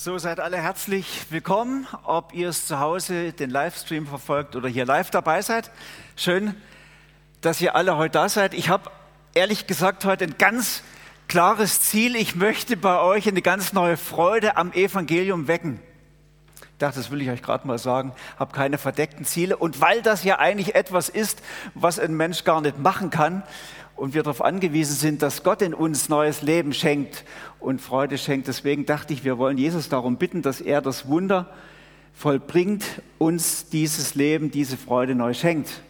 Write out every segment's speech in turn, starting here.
So, seid alle herzlich willkommen, ob ihr es zu Hause den Livestream verfolgt oder hier live dabei seid. Schön, dass ihr alle heute da seid. Ich habe ehrlich gesagt heute ein ganz klares Ziel. Ich möchte bei euch eine ganz neue Freude am Evangelium wecken. Ich dachte, das will ich euch gerade mal sagen, habe keine verdeckten Ziele. Und weil das ja eigentlich etwas ist, was ein Mensch gar nicht machen kann, und wir darauf angewiesen sind, dass Gott in uns neues Leben schenkt und Freude schenkt. Deswegen dachte ich, wir wollen Jesus darum bitten, dass er das Wunder vollbringt, uns dieses Leben, diese Freude neu schenkt.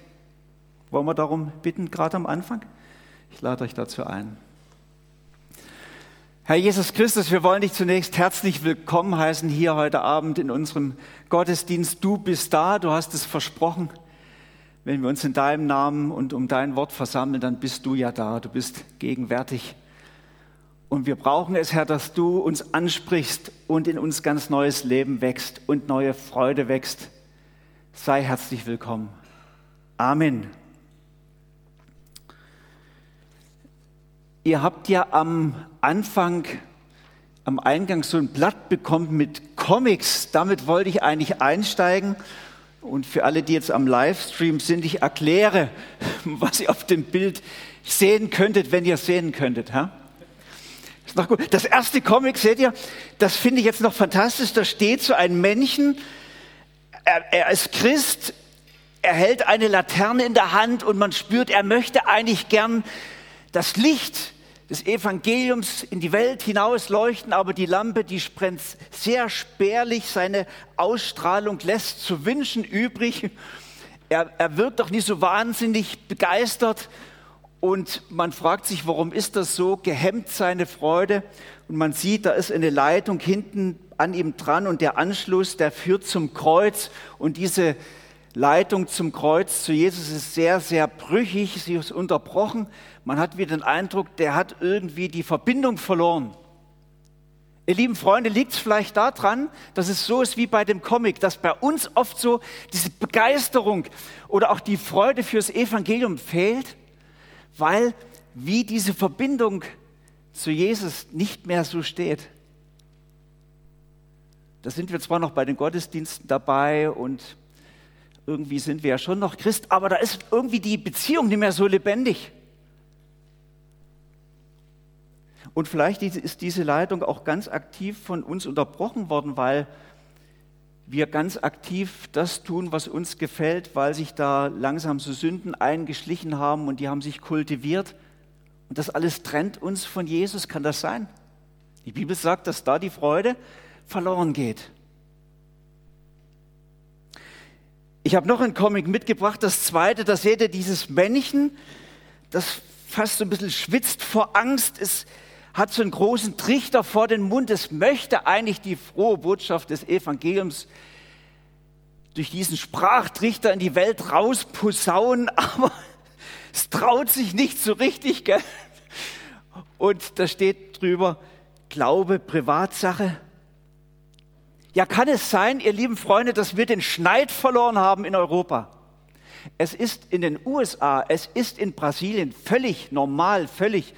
Wollen wir darum bitten, gerade am Anfang? Ich lade euch dazu ein. Herr Jesus Christus, wir wollen dich zunächst herzlich willkommen heißen hier heute Abend in unserem Gottesdienst. Du bist da, du hast es versprochen wenn wir uns in deinem Namen und um dein Wort versammeln, dann bist du ja da, du bist gegenwärtig. Und wir brauchen es, Herr, dass du uns ansprichst und in uns ganz neues Leben wächst und neue Freude wächst. Sei herzlich willkommen. Amen. Ihr habt ja am Anfang, am Eingang so ein Blatt bekommen mit Comics. Damit wollte ich eigentlich einsteigen und für alle, die jetzt am Livestream sind, ich erkläre, was ihr auf dem Bild sehen könntet, wenn ihr sehen könntet. Ha? Ist noch gut. Das erste Comic, seht ihr, das finde ich jetzt noch fantastisch. Da steht so ein Männchen, er, er ist Christ, er hält eine Laterne in der Hand und man spürt, er möchte eigentlich gern das Licht des Evangeliums in die Welt hinaus leuchten, aber die Lampe, die brennt sehr spärlich, seine Ausstrahlung lässt zu wünschen übrig. Er, er wirkt doch nicht so wahnsinnig begeistert und man fragt sich, warum ist das so? Gehemmt seine Freude und man sieht, da ist eine Leitung hinten an ihm dran und der Anschluss, der führt zum Kreuz und diese Leitung zum Kreuz zu Jesus ist sehr, sehr brüchig, sie ist unterbrochen. Man hat wieder den Eindruck, der hat irgendwie die Verbindung verloren. Ihr lieben Freunde, liegt es vielleicht daran, dass es so ist wie bei dem Comic, dass bei uns oft so diese Begeisterung oder auch die Freude fürs Evangelium fehlt, weil wie diese Verbindung zu Jesus nicht mehr so steht. Da sind wir zwar noch bei den Gottesdiensten dabei und irgendwie sind wir ja schon noch Christ, aber da ist irgendwie die Beziehung nicht mehr so lebendig. Und vielleicht ist diese Leitung auch ganz aktiv von uns unterbrochen worden, weil wir ganz aktiv das tun, was uns gefällt, weil sich da langsam so Sünden eingeschlichen haben und die haben sich kultiviert. Und das alles trennt uns von Jesus. Kann das sein? Die Bibel sagt, dass da die Freude verloren geht. Ich habe noch einen Comic mitgebracht, das zweite, da seht ihr dieses Männchen, das fast so ein bisschen schwitzt vor Angst, es hat so einen großen Trichter vor den Mund, es möchte eigentlich die frohe Botschaft des Evangeliums durch diesen Sprachtrichter in die Welt rausposaunen, aber es traut sich nicht so richtig. Gell? Und da steht drüber, Glaube, Privatsache, ja, kann es sein, ihr lieben Freunde, dass wir den Schneid verloren haben in Europa? Es ist in den USA, es ist in Brasilien völlig normal, völlig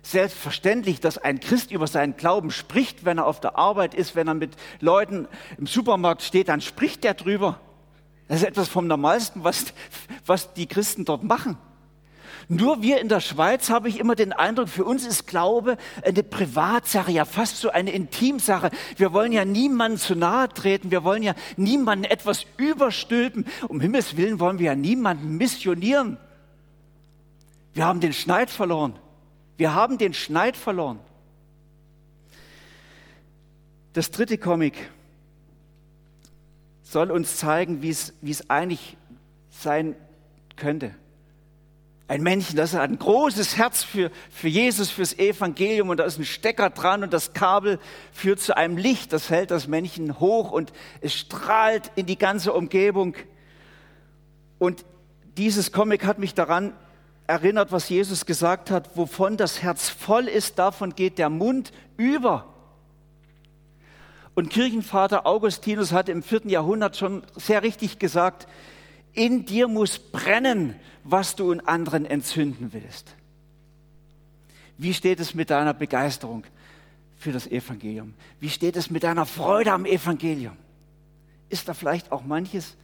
selbstverständlich, dass ein Christ über seinen Glauben spricht, wenn er auf der Arbeit ist, wenn er mit Leuten im Supermarkt steht, dann spricht er drüber. Das ist etwas vom Normalsten, was, was die Christen dort machen. Nur wir in der Schweiz habe ich immer den Eindruck, für uns ist Glaube eine Privatsache, ja fast so eine Intimsache. Wir wollen ja niemandem zu nahe treten, wir wollen ja niemandem etwas überstülpen. Um Himmels Willen wollen wir ja niemanden missionieren. Wir haben den Schneid verloren. Wir haben den Schneid verloren. Das dritte Comic soll uns zeigen, wie es, eigentlich sein könnte. Ein Männchen, das hat ein großes Herz für, für Jesus, fürs Evangelium und da ist ein Stecker dran und das Kabel führt zu einem Licht, das hält das Männchen hoch und es strahlt in die ganze Umgebung. Und dieses Comic hat mich daran erinnert, was Jesus gesagt hat, wovon das Herz voll ist, davon geht der Mund über. Und Kirchenvater Augustinus hat im vierten Jahrhundert schon sehr richtig gesagt, in dir muss brennen, was du in anderen entzünden willst. Wie steht es mit deiner Begeisterung für das Evangelium? Wie steht es mit deiner Freude am Evangelium? Ist da vielleicht auch manches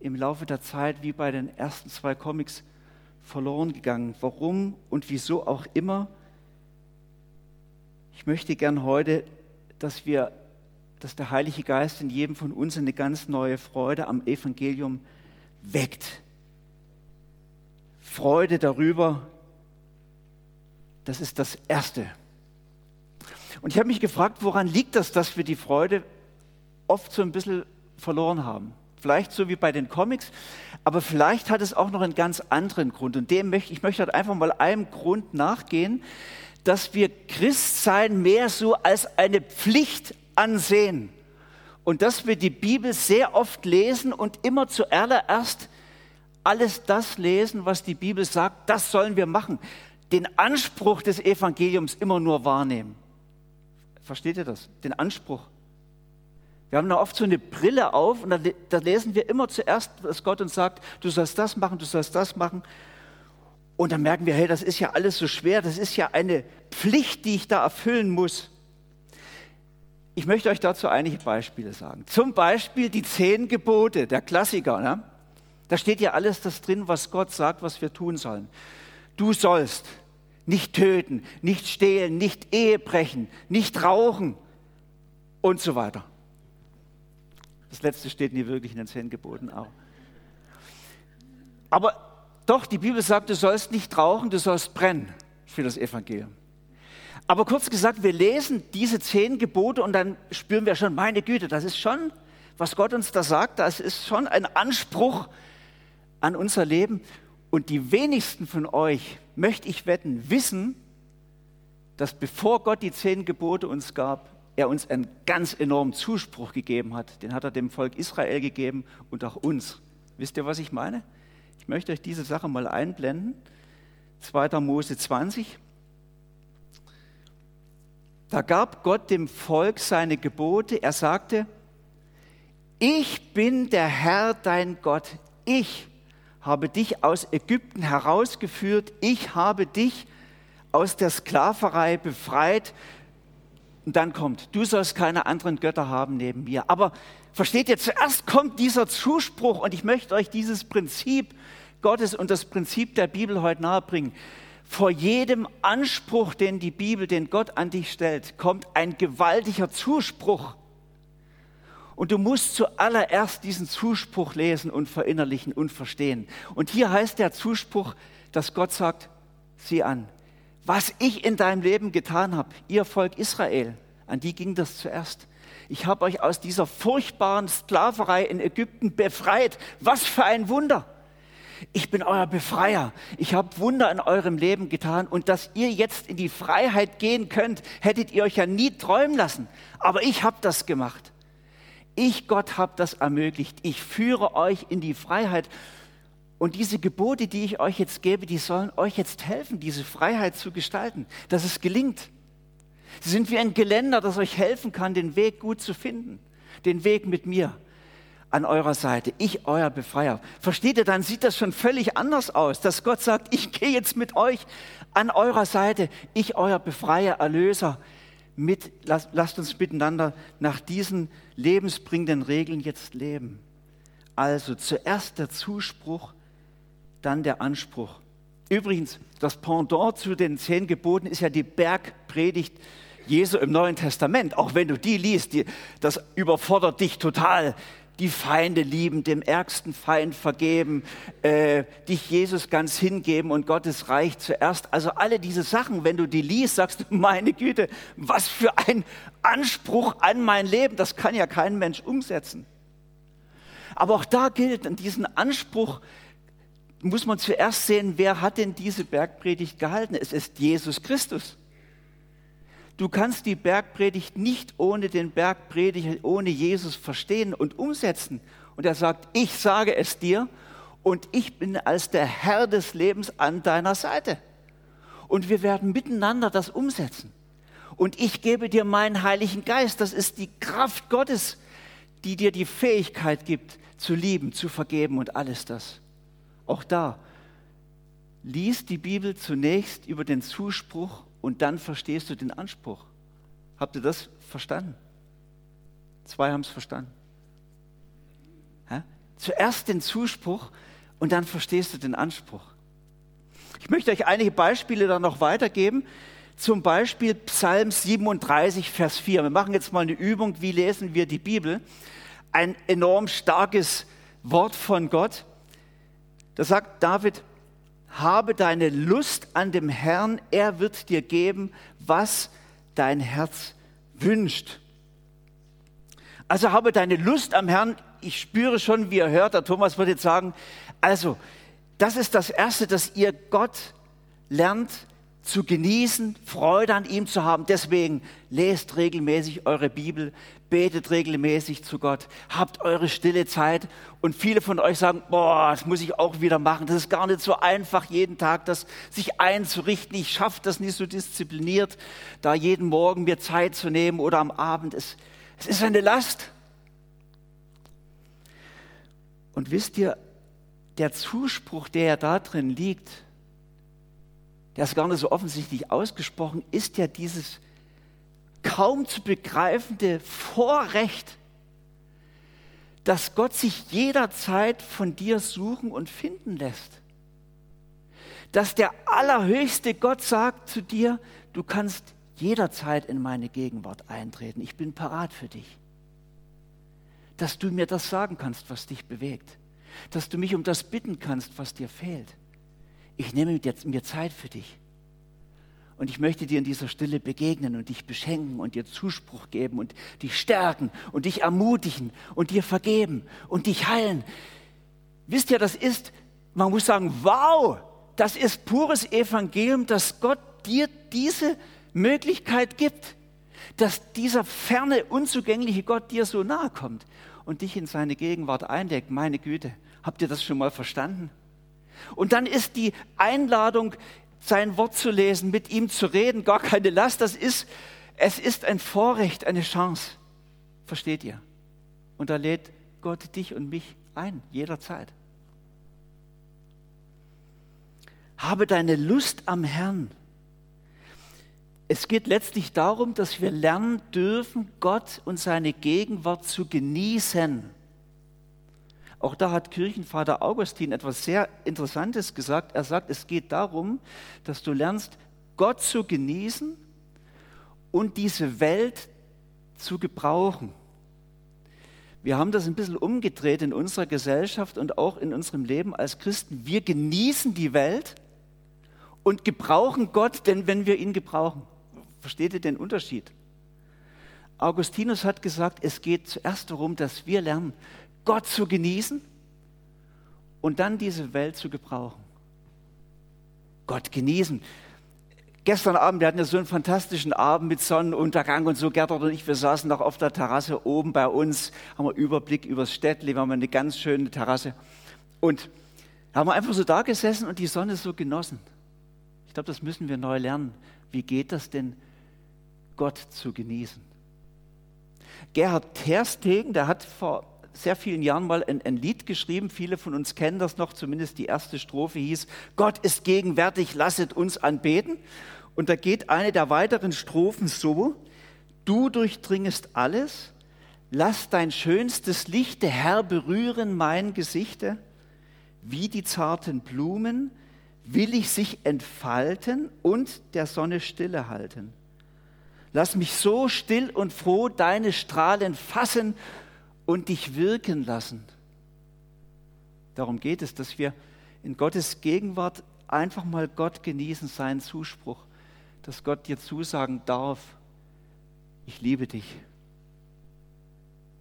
im Laufe der Zeit wie bei den ersten zwei Comics verloren gegangen? Warum und wieso auch immer? Ich möchte gern heute, dass wir, dass der Heilige Geist in jedem von uns eine ganz neue Freude am Evangelium weckt. Freude darüber, das ist das Erste. Und ich habe mich gefragt, woran liegt das, dass wir die Freude oft so ein bisschen verloren haben? Vielleicht so wie bei den Comics, aber vielleicht hat es auch noch einen ganz anderen Grund. Und dem möchte ich möchte halt einfach mal einem Grund nachgehen, dass wir Christsein mehr so als eine Pflicht ansehen und dass wir die Bibel sehr oft lesen und immer zuallererst alles das lesen, was die Bibel sagt, das sollen wir machen. Den Anspruch des Evangeliums immer nur wahrnehmen. Versteht ihr das? Den Anspruch. Wir haben da oft so eine Brille auf und da, lesen wir immer zuerst, dass Gott uns sagt, du sollst das machen, du sollst das machen. Und dann merken wir, hey, das ist ja alles so schwer, das ist ja eine Pflicht, die ich da erfüllen muss. Ich möchte euch dazu einige Beispiele sagen. Zum Beispiel die zehn Gebote, der Klassiker. Ne? Da steht ja alles das drin, was Gott sagt, was wir tun sollen. Du sollst nicht töten, nicht stehlen, nicht Ehe brechen, nicht rauchen und so weiter. Das letzte steht nie wirklich in den zehn Geboten auch. Aber doch, die Bibel sagt, du sollst nicht rauchen, du sollst brennen für das Evangelium. Aber kurz gesagt, wir lesen diese zehn Gebote und dann spüren wir schon, meine Güte, das ist schon, was Gott uns da sagt, das ist schon ein Anspruch an unser Leben. Und die wenigsten von euch, möchte ich wetten, wissen, dass bevor Gott die zehn Gebote uns gab, er uns einen ganz enormen Zuspruch gegeben hat. Den hat er dem Volk Israel gegeben und auch uns. Wisst ihr, was ich meine? Ich möchte euch diese Sache mal einblenden. 2. Mose 20. Da gab Gott dem Volk seine Gebote. Er sagte, ich bin der Herr dein Gott. Ich habe dich aus Ägypten herausgeführt. Ich habe dich aus der Sklaverei befreit. Und dann kommt, du sollst keine anderen Götter haben neben mir. Aber versteht ihr, zuerst kommt dieser Zuspruch und ich möchte euch dieses Prinzip Gottes und das Prinzip der Bibel heute nahebringen. Vor jedem Anspruch, den die Bibel, den Gott an dich stellt, kommt ein gewaltiger Zuspruch. Und du musst zuallererst diesen Zuspruch lesen und verinnerlichen und verstehen. Und hier heißt der Zuspruch, dass Gott sagt, sieh an, was ich in deinem Leben getan habe, ihr Volk Israel, an die ging das zuerst. Ich habe euch aus dieser furchtbaren Sklaverei in Ägypten befreit. Was für ein Wunder! Ich bin euer Befreier. Ich habe Wunder in eurem Leben getan und dass ihr jetzt in die Freiheit gehen könnt, hättet ihr euch ja nie träumen lassen. Aber ich habe das gemacht. Ich, Gott, habe das ermöglicht. Ich führe euch in die Freiheit. Und diese Gebote, die ich euch jetzt gebe, die sollen euch jetzt helfen, diese Freiheit zu gestalten, dass es gelingt. Sie sind wie ein Geländer, das euch helfen kann, den Weg gut zu finden, den Weg mit mir an eurer Seite, ich euer Befreier. Versteht ihr, dann sieht das schon völlig anders aus, dass Gott sagt, ich gehe jetzt mit euch an eurer Seite, ich euer Befreier, Erlöser. Mit, lasst, lasst uns miteinander nach diesen lebensbringenden Regeln jetzt leben. Also zuerst der Zuspruch, dann der Anspruch. Übrigens, das Pendant zu den zehn Geboten ist ja die Bergpredigt Jesu im Neuen Testament. Auch wenn du die liest, die, das überfordert dich total die Feinde lieben, dem ärgsten Feind vergeben, äh, dich Jesus ganz hingeben und Gottes Reich zuerst. Also alle diese Sachen, wenn du die liest, sagst du, meine Güte, was für ein Anspruch an mein Leben, das kann ja kein Mensch umsetzen. Aber auch da gilt, an diesen Anspruch muss man zuerst sehen, wer hat denn diese Bergpredigt gehalten? Es ist Jesus Christus. Du kannst die Bergpredigt nicht ohne den Bergprediger, ohne Jesus verstehen und umsetzen. Und er sagt, ich sage es dir und ich bin als der Herr des Lebens an deiner Seite. Und wir werden miteinander das umsetzen. Und ich gebe dir meinen Heiligen Geist. Das ist die Kraft Gottes, die dir die Fähigkeit gibt, zu lieben, zu vergeben und alles das. Auch da, lies die Bibel zunächst über den Zuspruch und dann verstehst du den Anspruch. Habt ihr das verstanden? Zwei haben es verstanden. Ja? Zuerst den Zuspruch und dann verstehst du den Anspruch. Ich möchte euch einige Beispiele dann noch weitergeben. Zum Beispiel Psalm 37, Vers 4. Wir machen jetzt mal eine Übung, wie lesen wir die Bibel. Ein enorm starkes Wort von Gott. Da sagt David, habe deine Lust an dem Herrn, er wird dir geben, was dein Herz wünscht. Also habe deine Lust am Herrn. Ich spüre schon, wie ihr hört, der Thomas wird jetzt sagen, also, das ist das Erste, dass ihr Gott lernt zu genießen, Freude an ihm zu haben. Deswegen lest regelmäßig eure Bibel, betet regelmäßig zu Gott, habt eure stille Zeit. Und viele von euch sagen, boah, das muss ich auch wieder machen. Das ist gar nicht so einfach, jeden Tag das sich einzurichten. Ich schaffe das nicht so diszipliniert, da jeden Morgen mir Zeit zu nehmen oder am Abend. Es, es ist eine Last. Und wisst ihr, der Zuspruch, der ja da drin liegt, der ist gar nicht so offensichtlich ausgesprochen, ist ja dieses kaum zu begreifende Vorrecht, dass Gott sich jederzeit von dir suchen und finden lässt. Dass der allerhöchste Gott sagt zu dir, du kannst jederzeit in meine Gegenwart eintreten. Ich bin parat für dich. Dass du mir das sagen kannst, was dich bewegt dass du mich um das bitten kannst, was dir fehlt. Ich nehme mir Zeit für dich. Und ich möchte dir in dieser Stille begegnen und dich beschenken und dir Zuspruch geben und dich stärken und dich ermutigen und dir vergeben und dich heilen. Wisst ihr, das ist, man muss sagen, wow, das ist pures Evangelium, dass Gott dir diese Möglichkeit gibt, dass dieser ferne, unzugängliche Gott dir so nahe kommt und dich in seine Gegenwart eindeckt. Meine Güte, Habt ihr das schon mal verstanden? Und dann ist die Einladung, sein Wort zu lesen, mit ihm zu reden, gar keine Last. Das ist, es ist ein Vorrecht, eine Chance. Versteht ihr? Und da lädt Gott dich und mich ein, jederzeit. Habe deine Lust am Herrn. Es geht letztlich darum, dass wir lernen dürfen, Gott und seine Gegenwart zu genießen. Auch da hat Kirchenvater Augustin etwas sehr Interessantes gesagt. Er sagt, es geht darum, dass du lernst, Gott zu genießen und diese Welt zu gebrauchen. Wir haben das ein bisschen umgedreht in unserer Gesellschaft und auch in unserem Leben als Christen. Wir genießen die Welt und gebrauchen Gott, denn wenn wir ihn gebrauchen. Versteht ihr den Unterschied? Augustinus hat gesagt, es geht zuerst darum, dass wir lernen, Gott zu genießen und dann diese Welt zu gebrauchen. Gott genießen. Gestern Abend, wir hatten ja so einen fantastischen Abend mit Sonnenuntergang und so, Gertrud und ich, wir saßen noch auf der Terrasse oben bei uns, haben wir Überblick übers Städtli, wir haben eine ganz schöne Terrasse. Und haben wir einfach so da gesessen und die Sonne so genossen. Ich glaube, das müssen wir neu lernen. Wie geht das denn, Gott zu genießen? Gerhard Terstegen, der hat vor sehr vielen Jahren mal ein, ein, Lied geschrieben. Viele von uns kennen das noch, zumindest die erste Strophe hieß, Gott ist gegenwärtig, lasset uns anbeten. Und da geht eine der weiteren Strophen so, du durchdringest alles, lass dein schönstes Licht, der Herr, berühren mein Gesichte, wie die zarten Blumen will ich sich entfalten und der Sonne Stille halten. Lass mich so still und froh deine Strahlen fassen und dich wirken lassen. Darum geht es, dass wir in Gottes Gegenwart einfach mal Gott genießen, seinen Zuspruch, dass Gott dir zusagen darf, ich liebe dich.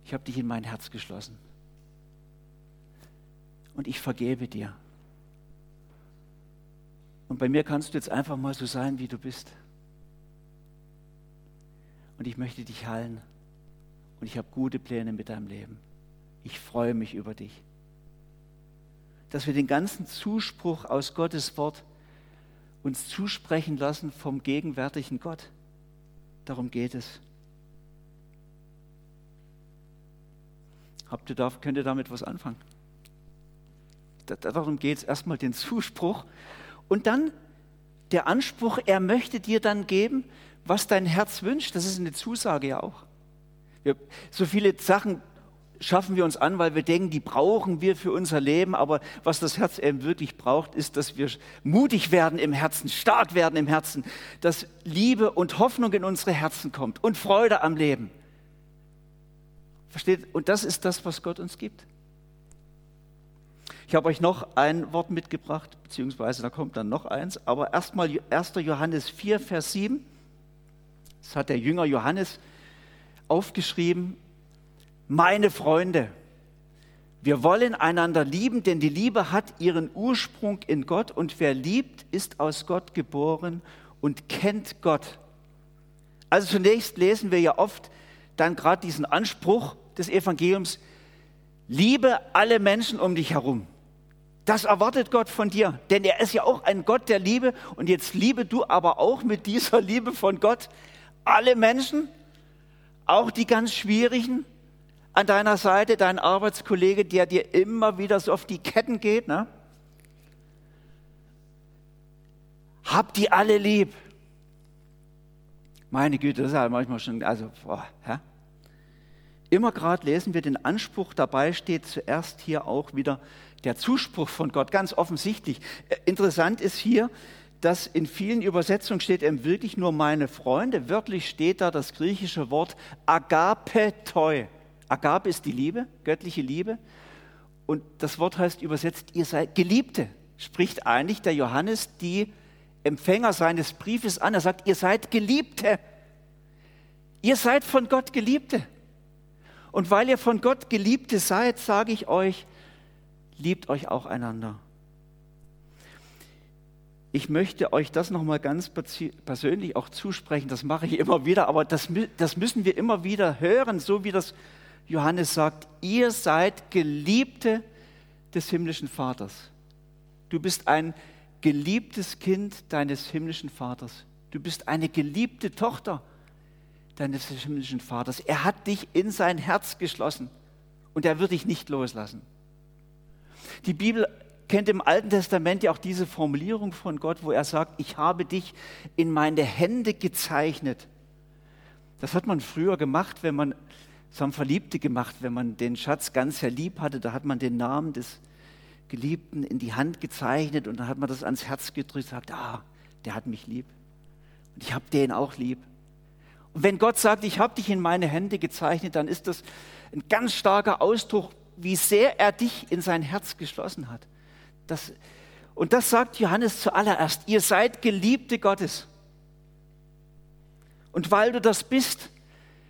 Ich habe dich in mein Herz geschlossen. Und ich vergebe dir. Und bei mir kannst du jetzt einfach mal so sein, wie du bist. Und ich möchte dich heilen und ich habe gute Pläne mit deinem Leben. Ich freue mich über dich. Dass wir den ganzen Zuspruch aus Gottes Wort uns zusprechen lassen vom gegenwärtigen Gott. Darum geht es. Habt ihr da, könnt ihr damit was anfangen? Darum geht es erstmal den Zuspruch und dann der Anspruch, er möchte dir dann geben, was dein Herz wünscht. Das ist eine Zusage ja auch. Wir, so viele Sachen schaffen wir uns an, weil wir denken, die brauchen wir für unser Leben. Aber was das Herz eben wirklich braucht, ist, dass wir mutig werden im Herzen, stark werden im Herzen, dass Liebe und Hoffnung in unsere Herzen kommt und Freude am Leben. Versteht? Und das ist das, was Gott uns gibt. Ich habe euch noch ein Wort mitgebracht, beziehungsweise da kommt dann noch eins, aber erstmal 1. Johannes 4, Vers 7. Das hat der Jünger Johannes aufgeschrieben meine Freunde, wir wollen einander lieben, denn die Liebe hat ihren Ursprung in Gott und wer liebt, ist aus Gott geboren und kennt Gott. Also zunächst lesen wir ja oft dann gerade diesen Anspruch des Evangeliums, liebe alle Menschen um dich herum. Das erwartet Gott von dir, denn er ist ja auch ein Gott der Liebe und jetzt liebe du aber auch mit dieser Liebe von Gott alle Menschen, auch die ganz schwierigen, an deiner Seite, dein Arbeitskollege, der dir immer wieder so auf die Ketten geht. Ne? Hab die alle lieb. Meine Güte, das ist ja manchmal schon, also, boah, ja? Immer gerade lesen wir den Anspruch, dabei steht zuerst hier auch wieder der Zuspruch von Gott, ganz offensichtlich. Äh, interessant ist hier, dass in vielen Übersetzungen steht eben wirklich nur meine Freunde. Wörtlich steht da das griechische Wort agapetoi. Agape ist die Liebe, göttliche Liebe. Und das Wort heißt übersetzt, ihr seid Geliebte. Spricht eigentlich der Johannes die Empfänger seines Briefes an. Er sagt, ihr seid Geliebte. Ihr seid von Gott Geliebte. Und weil ihr von Gott Geliebte seid, sage ich euch, liebt euch auch einander. Ich möchte euch das nochmal ganz persönlich auch zusprechen, das mache ich immer wieder, aber das, das müssen wir immer wieder hören, so wie das Johannes sagt, ihr seid Geliebte des himmlischen Vaters. Du bist ein geliebtes Kind deines himmlischen Vaters. Du bist eine geliebte Tochter deines himmlischen Vaters. Er hat dich in sein Herz geschlossen und er wird dich nicht loslassen. Die Bibel kennt im Alten Testament ja auch diese Formulierung von Gott, wo er sagt, ich habe dich in meine Hände gezeichnet. Das hat man früher gemacht, wenn man das haben Verliebte gemacht, wenn man den Schatz ganz sehr lieb hatte, da hat man den Namen des Geliebten in die Hand gezeichnet und dann hat man das ans Herz gedrückt und gesagt, ah, der hat mich lieb. Und ich habe den auch lieb. Und wenn Gott sagt, ich habe dich in meine Hände gezeichnet, dann ist das ein ganz starker Ausdruck, wie sehr er dich in sein Herz geschlossen hat. Das, und das sagt Johannes zuallererst, ihr seid Geliebte Gottes. Und weil du das bist,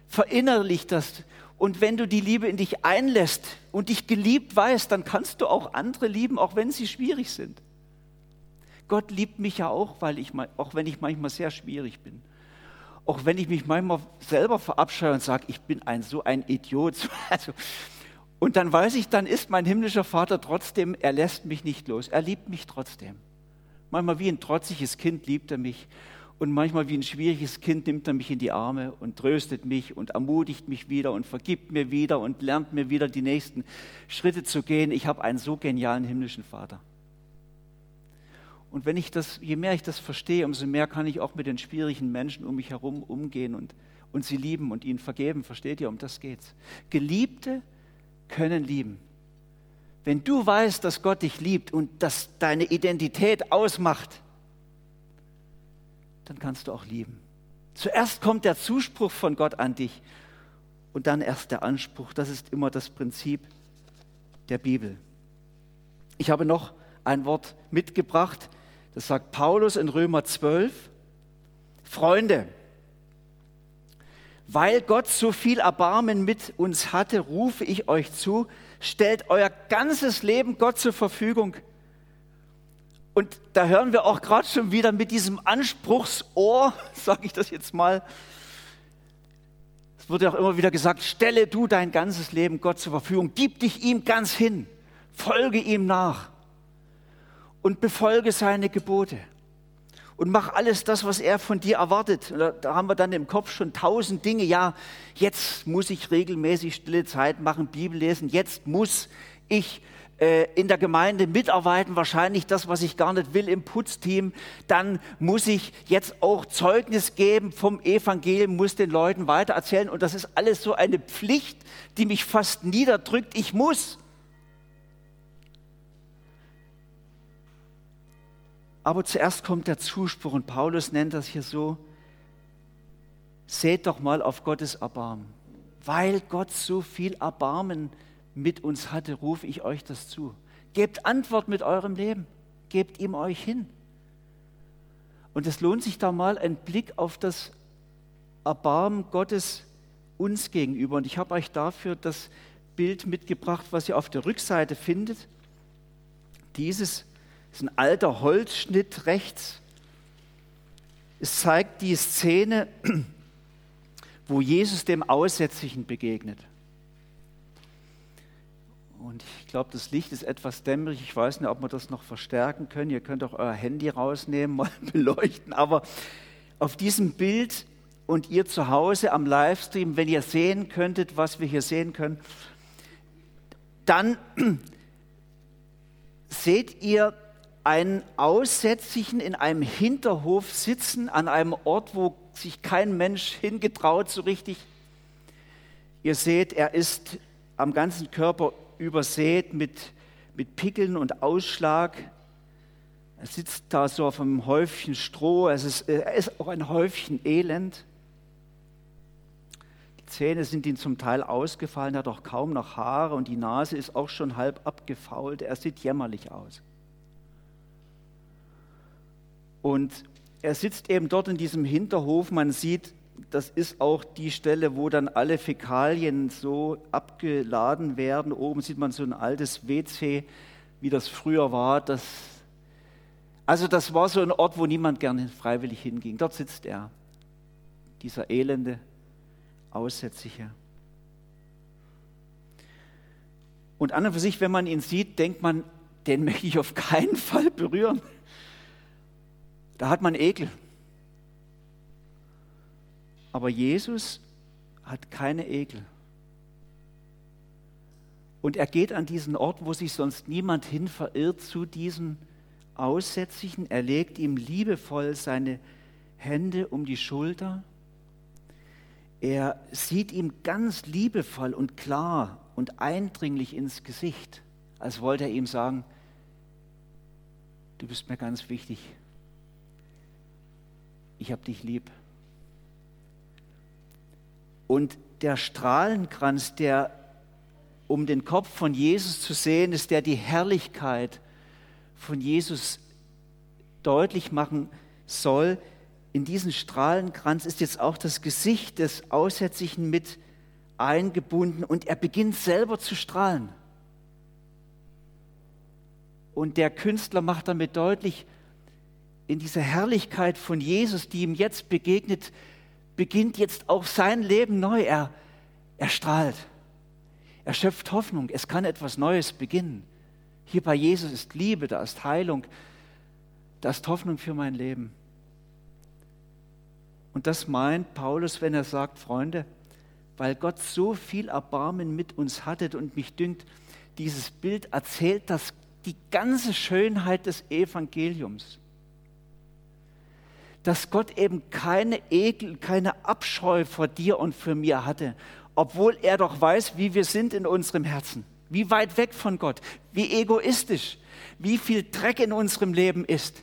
verinnerlich das. Und wenn du die Liebe in dich einlässt und dich geliebt weißt, dann kannst du auch andere lieben, auch wenn sie schwierig sind. Gott liebt mich ja auch, weil ich, auch wenn ich manchmal sehr schwierig bin. Auch wenn ich mich manchmal selber verabscheue und sage, ich bin ein so ein Idiot. Also, und dann weiß ich, dann ist mein himmlischer Vater trotzdem, er lässt mich nicht los. Er liebt mich trotzdem. Manchmal wie ein trotziges Kind liebt er mich. Und manchmal wie ein schwieriges Kind nimmt er mich in die Arme und tröstet mich und ermutigt mich wieder und vergibt mir wieder und lernt mir wieder die nächsten Schritte zu gehen. Ich habe einen so genialen himmlischen Vater. Und wenn ich das, je mehr ich das verstehe, umso mehr kann ich auch mit den schwierigen Menschen um mich herum umgehen und, und sie lieben und ihnen vergeben. Versteht ihr? Um das geht's. Geliebte können lieben. Wenn du weißt, dass Gott dich liebt und dass deine Identität ausmacht, dann kannst du auch lieben. Zuerst kommt der Zuspruch von Gott an dich und dann erst der Anspruch. Das ist immer das Prinzip der Bibel. Ich habe noch ein Wort mitgebracht, das sagt Paulus in Römer 12. Freunde, weil Gott so viel Erbarmen mit uns hatte, rufe ich euch zu, stellt euer ganzes Leben Gott zur Verfügung. Und da hören wir auch gerade schon wieder mit diesem Anspruchsohr, sage ich das jetzt mal. Es wird ja auch immer wieder gesagt, stelle du dein ganzes Leben Gott zur Verfügung, gib dich ihm ganz hin, folge ihm nach. Und befolge seine Gebote und mach alles das, was er von dir erwartet. Da, haben wir dann im Kopf schon tausend Dinge. Ja, jetzt muss ich regelmäßig stille Zeit machen, Bibel lesen. Jetzt muss ich äh, in der Gemeinde mitarbeiten, wahrscheinlich das, was ich gar nicht will im Putzteam. Dann muss ich jetzt auch Zeugnis geben vom Evangelium, muss den Leuten weitererzählen. Und das ist alles so eine Pflicht, die mich fast niederdrückt. Ich muss. Aber zuerst kommt der Zuspruch und Paulus nennt das hier so, seht doch mal auf Gottes Erbarmen. Weil Gott so viel Erbarmen mit uns hatte, rufe ich euch das zu. Gebt Antwort mit eurem Leben. Gebt ihm euch hin. Und es lohnt sich da mal ein Blick auf das Erbarmen Gottes uns gegenüber. Und ich habe euch dafür das Bild mitgebracht, was ihr auf der Rückseite findet. Dieses ist ein alter Holzschnitt rechts. Es zeigt die Szene, wo Jesus dem Aussätzigen begegnet. Und ich glaube, das Licht ist etwas dämmerig. Ich weiß nicht, ob wir das noch verstärken können. Ihr könnt auch euer Handy rausnehmen, mal beleuchten. Aber auf diesem Bild und ihr zu Hause am Livestream, wenn ihr sehen könntet, was wir hier sehen können, dann seht ihr einen Aussätzigen in einem Hinterhof sitzen, an einem Ort, wo sich kein Mensch hingetraut so richtig. Ihr seht, er ist am ganzen Körper übersät mit, mit Pickeln und Ausschlag. Er sitzt da so auf einem Häufchen Stroh. Es ist, er ist auch ein Häufchen Elend. Die Zähne sind ihm zum Teil ausgefallen, er hat auch kaum noch Haare und die Nase ist auch schon halb abgefault. Er sieht jämmerlich aus. Und er sitzt eben dort in diesem Hinterhof. Man sieht das ist auch die Stelle, wo dann alle Fäkalien so abgeladen werden. Oben sieht man so ein altes WC, wie das früher war. Das, also das war so ein Ort, wo niemand gerne freiwillig hinging. Dort sitzt er, dieser elende Aussätzige. Und an und für sich, wenn man ihn sieht, denkt man, den möchte ich auf keinen Fall berühren. Da hat man Ekel. Aber Jesus hat keine Ekel. Und er geht an diesen Ort, wo sich sonst niemand hin verirrt, zu diesem Aussätzigen. Er legt ihm liebevoll seine Hände um die Schulter. Er sieht ihm ganz liebevoll und klar und eindringlich ins Gesicht, als wollte er ihm sagen, du bist mir ganz wichtig. Ich habe dich lieb. Und der Strahlenkranz, der um den Kopf von Jesus zu sehen ist, der die Herrlichkeit von Jesus deutlich machen soll, in diesen Strahlenkranz ist jetzt auch das Gesicht des Aussätzigen mit eingebunden und er beginnt selber zu strahlen. Und der Künstler macht damit deutlich, in dieser Herrlichkeit von Jesus, die ihm jetzt begegnet, beginnt jetzt auch sein Leben neu. Er, er strahlt. Er schöpft Hoffnung. Es kann etwas Neues beginnen. Hier bei Jesus ist Liebe, da ist Heilung, da ist Hoffnung für mein Leben. Und das meint Paulus, wenn er sagt, Freunde, weil Gott so viel Erbarmen mit uns hattet und mich dünkt, dieses Bild erzählt das die ganze Schönheit des Evangeliums dass Gott eben keine Ekel, keine Abscheu vor dir und für mir hatte, obwohl er doch weiß, wie wir sind in unserem Herzen, wie weit weg von Gott, wie egoistisch, wie viel Dreck in unserem Leben ist.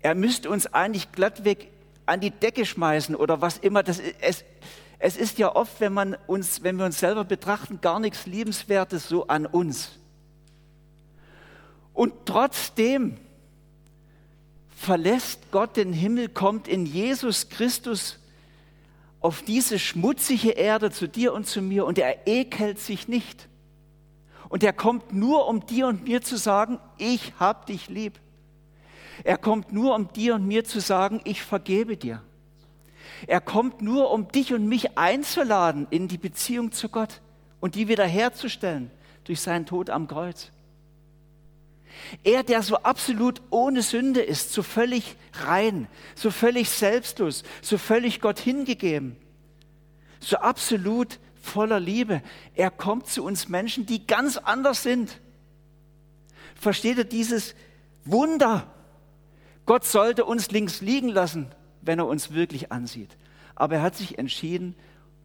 Er müsste uns eigentlich glattweg an die Decke schmeißen oder was immer. Das, es, es ist ja oft, wenn, man uns, wenn wir uns selber betrachten, gar nichts Liebenswertes so an uns. Und trotzdem verlässt Gott den Himmel, kommt in Jesus Christus auf diese schmutzige Erde zu dir und zu mir und er ekelt sich nicht. Und er kommt nur, um dir und mir zu sagen, ich hab dich lieb. Er kommt nur, um dir und mir zu sagen, ich vergebe dir. Er kommt nur, um dich und mich einzuladen in die Beziehung zu Gott und die wiederherzustellen durch seinen Tod am Kreuz. Er, der so absolut ohne Sünde ist, so völlig rein, so völlig selbstlos, so völlig Gott hingegeben, so absolut voller Liebe. Er kommt zu uns Menschen, die ganz anders sind, Versteht ihr dieses Wunder? Gott sollte uns links liegen lassen, wenn er uns wirklich ansieht. Aber er hat sich entschieden,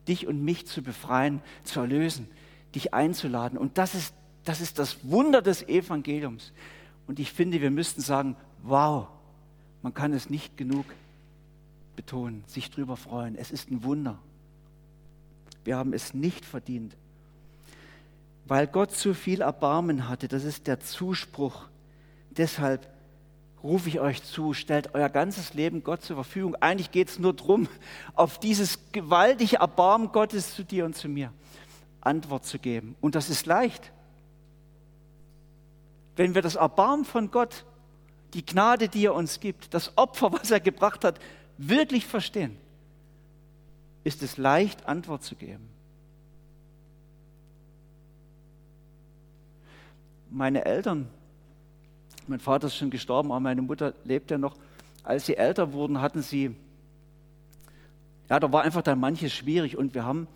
dich und mich zu befreien, zu erlösen, dich einzuladen. Und das ist, das ist das Wunder des Evangeliums. Und ich finde, wir müssten sagen, wow, man kann es nicht genug betonen, sich drüber freuen. Es ist ein Wunder. Wir haben es nicht verdient. Weil Gott so viel Erbarmen hatte, das ist der Zuspruch. Deshalb rufe ich euch zu, stellt euer ganzes Leben Gott zur Verfügung. Eigentlich geht es nur darum, auf dieses gewaltige Erbarmen Gottes zu dir und zu mir Antwort zu geben. Und das ist leicht. Wenn wir das Erbarmen von Gott, die Gnade, die er uns gibt, das Opfer, was er gebracht hat, wirklich verstehen, ist es leicht, Antwort zu geben. Meine Eltern mein Vater ist schon gestorben, aber meine Mutter lebt ja noch. Als sie älter wurden, hatten sie, ja, da war einfach dann manches schwierig und wir haben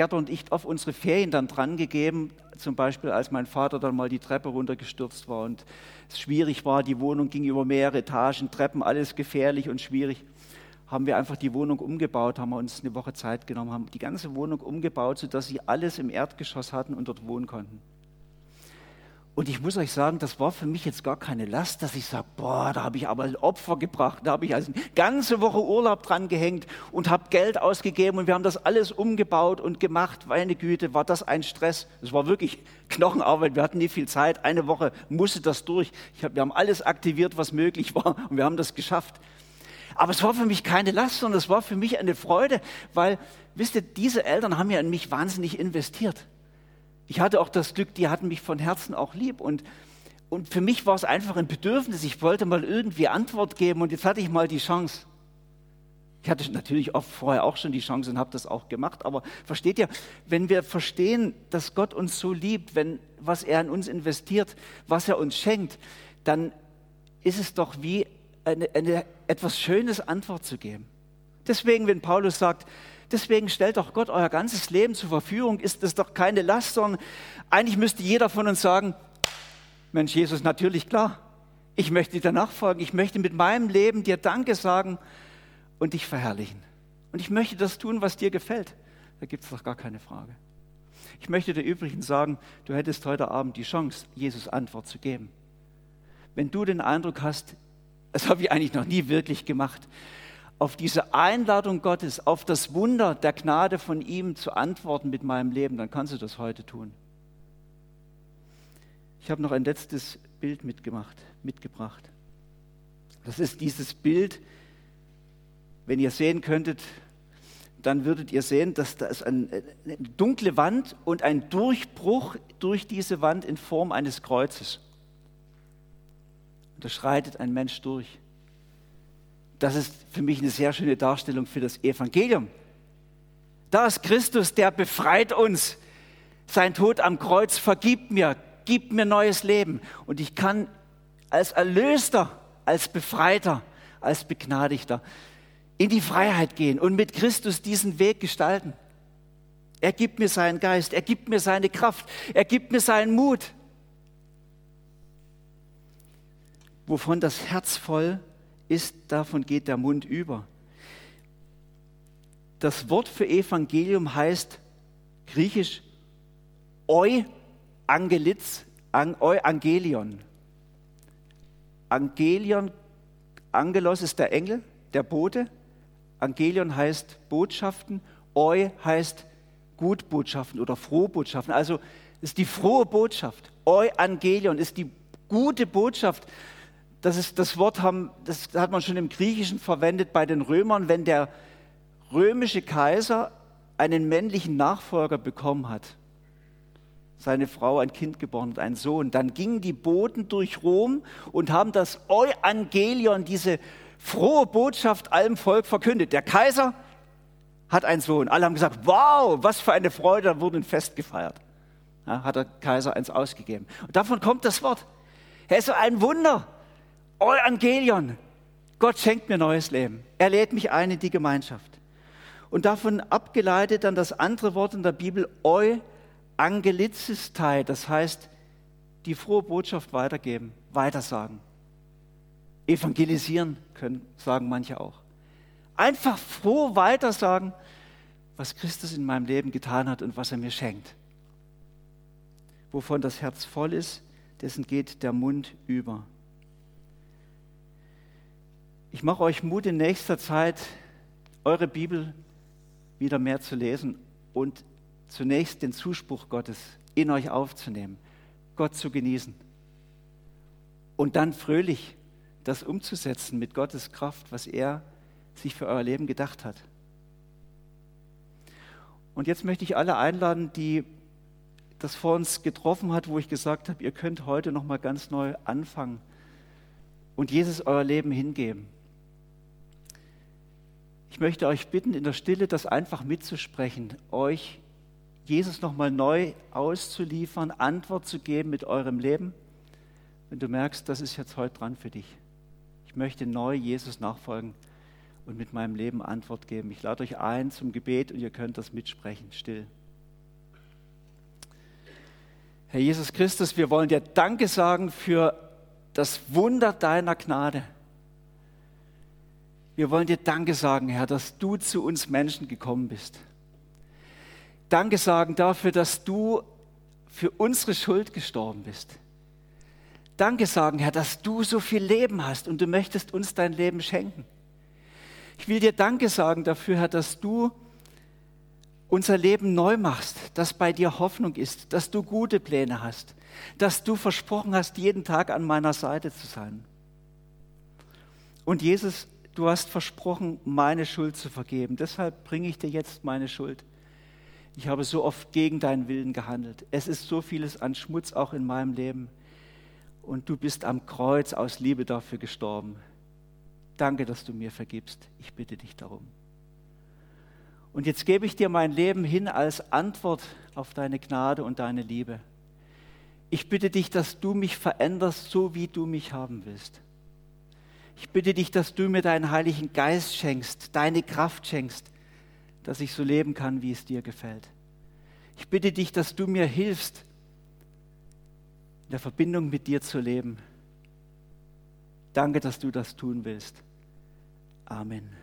Gerda und ich auf unsere Ferien dann dran gegeben, zum Beispiel als mein Vater dann mal die Treppe runtergestürzt war und es schwierig war, die Wohnung ging über mehrere Etagen, Treppen, alles gefährlich und schwierig, haben wir einfach die Wohnung umgebaut, haben wir uns eine Woche Zeit genommen, haben die ganze Wohnung umgebaut, sodass sie alles im Erdgeschoss hatten und dort wohnen konnten. Und ich muss euch sagen, das war für mich jetzt gar keine Last, dass ich sage, boah, da habe ich aber ein Opfer gebracht, da habe ich also eine ganze Woche Urlaub dran gehängt und habe Geld ausgegeben und wir haben das alles umgebaut und gemacht. Meine Güte, war das ein Stress. Es war wirklich Knochenarbeit, wir hatten nie viel Zeit. Eine Woche musste das durch. Hab, wir haben alles aktiviert, was möglich war und wir haben das geschafft. Aber es war für mich keine Last, sondern es war für mich eine Freude, weil, wisst ihr, diese Eltern haben ja in mich wahnsinnig investiert ich hatte auch das Glück, die hatten mich von Herzen auch lieb. Und, und für mich war es einfach ein Bedürfnis. Ich wollte mal irgendwie Antwort geben und jetzt hatte ich mal die Chance. Ich hatte natürlich oft vorher auch schon die Chance und habe das auch gemacht. Aber versteht ihr, wenn wir verstehen, dass Gott uns so liebt, wenn was er in uns investiert, was er uns schenkt, dann ist es doch wie eine, eine etwas Schönes Antwort zu geben. Deswegen, wenn Paulus sagt, Deswegen stellt doch Gott euer ganzes Leben zur Verfügung. Ist das doch keine Last, sondern eigentlich müsste jeder von uns sagen, Mensch, Jesus, natürlich klar. Ich möchte dir nachfolgen. Ich möchte mit meinem Leben dir Danke sagen und dich verherrlichen. Und ich möchte das tun, was dir gefällt. Da gibt es doch gar keine Frage. Ich möchte dir übrigens sagen, du hättest heute Abend die Chance, Jesus Antwort zu geben. Wenn du den Eindruck hast, das habe ich eigentlich noch nie wirklich gemacht, auf diese Einladung Gottes, auf das Wunder der Gnade von ihm zu antworten mit meinem Leben, dann kannst du das heute tun. Ich habe noch ein letztes Bild mitgemacht, mitgebracht. Das ist dieses Bild, wenn ihr sehen könntet, dann würdet ihr sehen, dass da ist eine dunkle Wand und ein Durchbruch durch diese Wand in Form eines Kreuzes. Und da schreitet ein Mensch durch das ist für mich eine sehr schöne Darstellung für das Evangelium. Da ist Christus, der befreit uns. Sein Tod am Kreuz vergibt mir, gibt mir neues Leben. Und ich kann als Erlöster, als Befreiter, als Begnadigter in die Freiheit gehen und mit Christus diesen Weg gestalten. Er gibt mir seinen Geist, er gibt mir seine Kraft, er gibt mir seinen Mut. Wovon das Herz voll ist, davon geht der Mund über. Das Wort für Evangelium heißt griechisch Euangelitz, Euangelion. Angelion, Angelos ist der Engel, der Bote. Angelion heißt Botschaften. Eu heißt Gutbotschaften oder Frohbotschaften. Also ist die frohe Botschaft. Euangelion ist die gute Botschaft das, ist, das Wort haben, das hat man schon im Griechischen verwendet bei den Römern, wenn der römische Kaiser einen männlichen Nachfolger bekommen hat, seine Frau ein Kind geboren hat, einen Sohn, dann gingen die Boten durch Rom und haben das Euangelion, diese frohe Botschaft allem Volk verkündet. Der Kaiser hat einen Sohn. Alle haben gesagt, wow, was für eine Freude, da wurde ein Fest gefeiert. Ja, hat der Kaiser eins ausgegeben. Und davon kommt das Wort. Er ist ein Wunder. Evangelion. Gott schenkt mir neues Leben. Er lädt mich ein in die Gemeinschaft. Und davon abgeleitet dann das andere Wort in der Bibel, Euangelizistei, das heißt die frohe Botschaft weitergeben, weitersagen. Evangelisieren können, sagen manche auch. Einfach froh weitersagen, was Christus in meinem Leben getan hat und was er mir schenkt. Wovon das Herz voll ist, dessen geht der Mund über. Ich mache euch Mut in nächster Zeit, eure Bibel wieder mehr zu lesen und zunächst den Zuspruch Gottes in euch aufzunehmen, Gott zu genießen und dann fröhlich das umzusetzen mit Gottes Kraft, was er sich für euer Leben gedacht hat. Und jetzt möchte ich alle einladen, die das vor uns getroffen hat, wo ich gesagt habe, ihr könnt heute noch mal ganz neu anfangen und Jesus euer Leben hingeben. Ich möchte euch bitten, in der Stille das einfach mitzusprechen, euch Jesus noch mal neu auszuliefern, Antwort zu geben mit eurem Leben, wenn du merkst, das ist jetzt heute dran für dich. Ich möchte neu Jesus nachfolgen und mit meinem Leben Antwort geben. Ich lade euch ein zum Gebet und ihr könnt das mitsprechen, still. Herr Jesus Christus, wir wollen dir Danke sagen für das Wunder deiner Gnade. Wir wollen dir Danke sagen, Herr, dass du zu uns Menschen gekommen bist. Danke sagen dafür, dass du für unsere Schuld gestorben bist. Danke sagen, Herr, dass du so viel Leben hast und du möchtest uns dein Leben schenken. Ich will dir Danke sagen dafür, Herr, dass du unser Leben neu machst, dass bei dir Hoffnung ist, dass du gute Pläne hast, dass du versprochen hast, jeden Tag an meiner Seite zu sein. Und Jesus, du hast versprochen, meine Schuld zu vergeben. Deshalb bringe ich dir jetzt meine Schuld. Ich habe so oft gegen deinen Willen gehandelt. Es ist so vieles an Schmutz auch in meinem Leben. Und du bist am Kreuz aus Liebe dafür gestorben. Danke, dass du mir vergibst. Ich bitte dich darum. Und jetzt gebe ich dir mein Leben hin als Antwort auf deine Gnade und deine Liebe. Ich bitte dich, dass du mich veränderst, so wie du mich haben willst. Ich bitte dich, dass du mir deinen Heiligen Geist schenkst, deine Kraft schenkst, dass ich so leben kann, wie es dir gefällt. Ich bitte dich, dass du mir hilfst, in der Verbindung mit dir zu leben. Danke, dass du das tun willst. Amen.